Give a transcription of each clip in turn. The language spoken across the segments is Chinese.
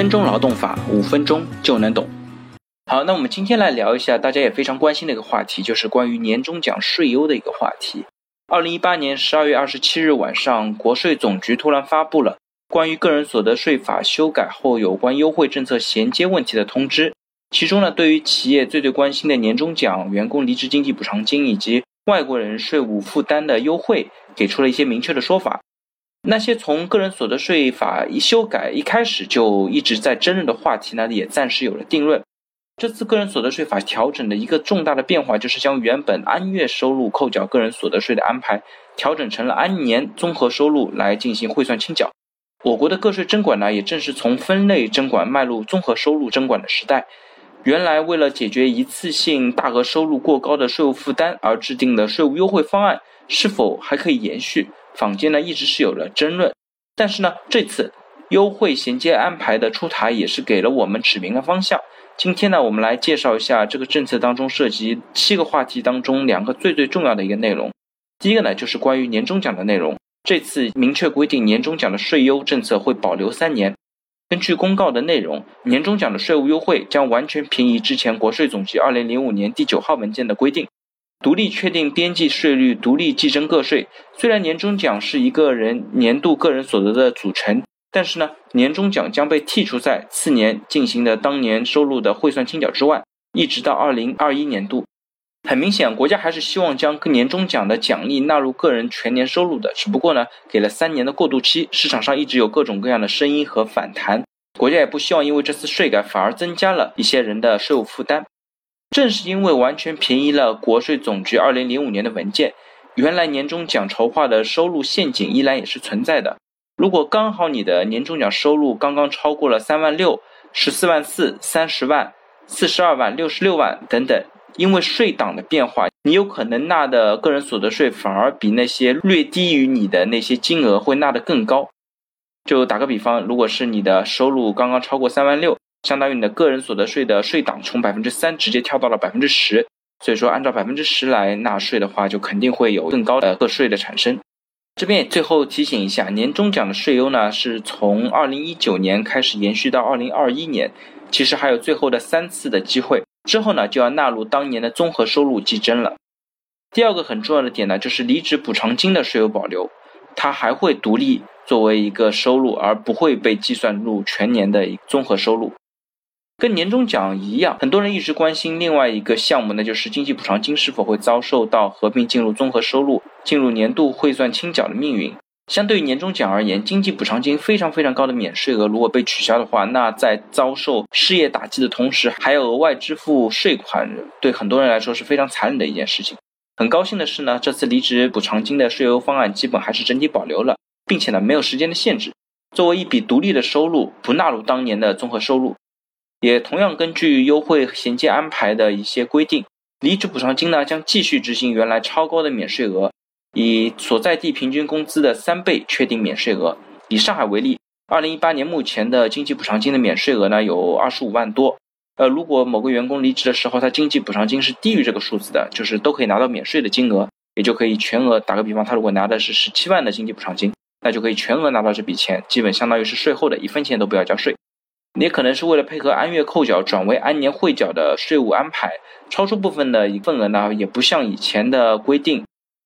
分钟劳动法，五分钟就能懂。好，那我们今天来聊一下大家也非常关心的一个话题，就是关于年终奖税优的一个话题。二零一八年十二月二十七日晚上，国税总局突然发布了关于个人所得税法修改后有关优惠政策衔接问题的通知。其中呢，对于企业最最关心的年终奖、员工离职经济补偿金以及外国人税务负担的优惠，给出了一些明确的说法。那些从个人所得税法一修改一开始就一直在争论的话题呢，也暂时有了定论。这次个人所得税法调整的一个重大的变化，就是将原本按月收入扣缴个人所得税的安排，调整成了按年综合收入来进行汇算清缴。我国的个税征管呢，也正是从分类征管迈入综合收入征管的时代。原来为了解决一次性大额收入过高的税务负担而制定的税务优惠方案，是否还可以延续？坊间呢一直是有了争论，但是呢这次优惠衔接安排的出台也是给了我们指明了方向。今天呢我们来介绍一下这个政策当中涉及七个话题当中两个最最重要的一个内容。第一个呢就是关于年终奖的内容，这次明确规定年终奖的税优政策会保留三年。根据公告的内容，年终奖的税务优惠将完全平移之前国税总局二零零五年第九号文件的规定。独立确定边际税率，独立计征个税。虽然年终奖是一个人年度个人所得的组成，但是呢，年终奖将被剔除在次年进行的当年收入的汇算清缴之外，一直到二零二一年度。很明显，国家还是希望将年终奖的奖励纳入个人全年收入的，只不过呢，给了三年的过渡期。市场上一直有各种各样的声音和反弹，国家也不希望因为这次税改反而增加了一些人的税务负担。正是因为完全平移了国税总局二零零五年的文件，原来年终奖筹划的收入陷阱依然也是存在的。如果刚好你的年终奖收入刚刚超过了三万六、十四万四、三十万、四十二万、六十六万等等，因为税档的变化，你有可能纳的个人所得税反而比那些略低于你的那些金额会纳得更高。就打个比方，如果是你的收入刚刚超过三万六。相当于你的个人所得税的税档从百分之三直接跳到了百分之十，所以说按照百分之十来纳税的话，就肯定会有更高的个税的产生。这边最后提醒一下，年终奖的税优呢是从二零一九年开始延续到二零二一年，其实还有最后的三次的机会，之后呢就要纳入当年的综合收入计征了。第二个很重要的点呢，就是离职补偿金的税优保留，它还会独立作为一个收入，而不会被计算入全年的综合收入。跟年终奖一样，很多人一直关心另外一个项目，那就是经济补偿金是否会遭受到合并进入综合收入、进入年度汇算清缴的命运。相对于年终奖而言，经济补偿金非常非常高的免税额，如果被取消的话，那在遭受失业打击的同时，还要额外支付税款，对很多人来说是非常残忍的一件事情。很高兴的是呢，这次离职补偿金的税优方案基本还是整体保留了，并且呢没有时间的限制，作为一笔独立的收入，不纳入当年的综合收入。也同样根据优惠衔接安排的一些规定，离职补偿金呢将继续执行原来超高的免税额，以所在地平均工资的三倍确定免税额。以上海为例，二零一八年目前的经济补偿金的免税额呢有二十五万多。呃，如果某个员工离职的时候，他经济补偿金是低于这个数字的，就是都可以拿到免税的金额，也就可以全额。打个比方，他如果拿的是十七万的经济补偿金，那就可以全额拿到这笔钱，基本相当于是税后的一分钱都不要交税。也可能是为了配合按月扣缴转为按年汇缴的税务安排，超出部分的一份额呢，也不像以前的规定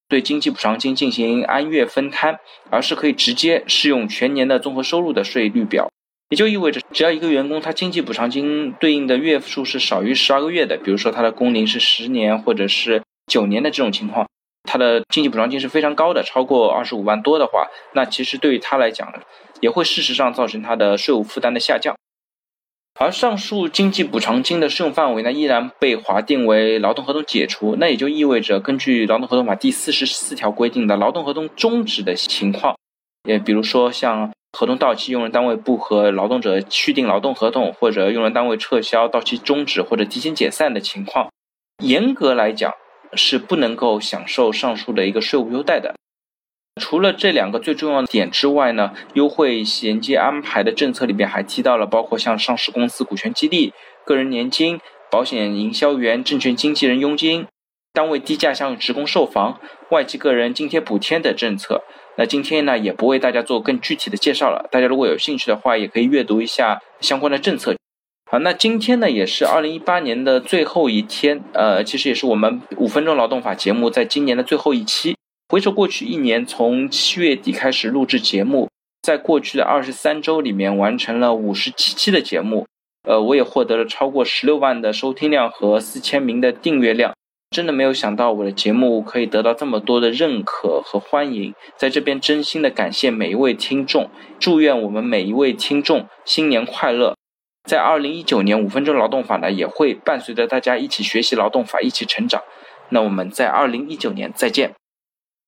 对经济补偿金进行按月分摊，而是可以直接适用全年的综合收入的税率表。也就意味着，只要一个员工他经济补偿金对应的月数是少于十二个月的，比如说他的工龄是十年或者是九年的这种情况，他的经济补偿金是非常高的，超过二十五万多的话，那其实对于他来讲，也会事实上造成他的税务负担的下降。而上述经济补偿金的适用范围呢，依然被划定为劳动合同解除。那也就意味着，根据劳动合同法第四十四条规定的劳动合同终止的情况，也比如说像合同到期，用人单位不和劳动者续订劳动合同，或者用人单位撤销、到期终止或者提前解散的情况，严格来讲是不能够享受上述的一个税务优待的。除了这两个最重要的点之外呢，优惠衔接安排的政策里边还提到了，包括像上市公司股权激励、个人年金、保险营销员、证券经纪人佣金、单位低价向职工售房、外籍个人津贴补贴等政策。那今天呢，也不为大家做更具体的介绍了。大家如果有兴趣的话，也可以阅读一下相关的政策。好，那今天呢，也是二零一八年的最后一天，呃，其实也是我们五分钟劳动法节目在今年的最后一期。回首过去一年，从七月底开始录制节目，在过去的二十三周里面完成了五十七期的节目，呃，我也获得了超过十六万的收听量和四千名的订阅量。真的没有想到我的节目可以得到这么多的认可和欢迎，在这边真心的感谢每一位听众，祝愿我们每一位听众新年快乐。在二零一九年五分钟劳动法呢，也会伴随着大家一起学习劳动法，一起成长。那我们在二零一九年再见。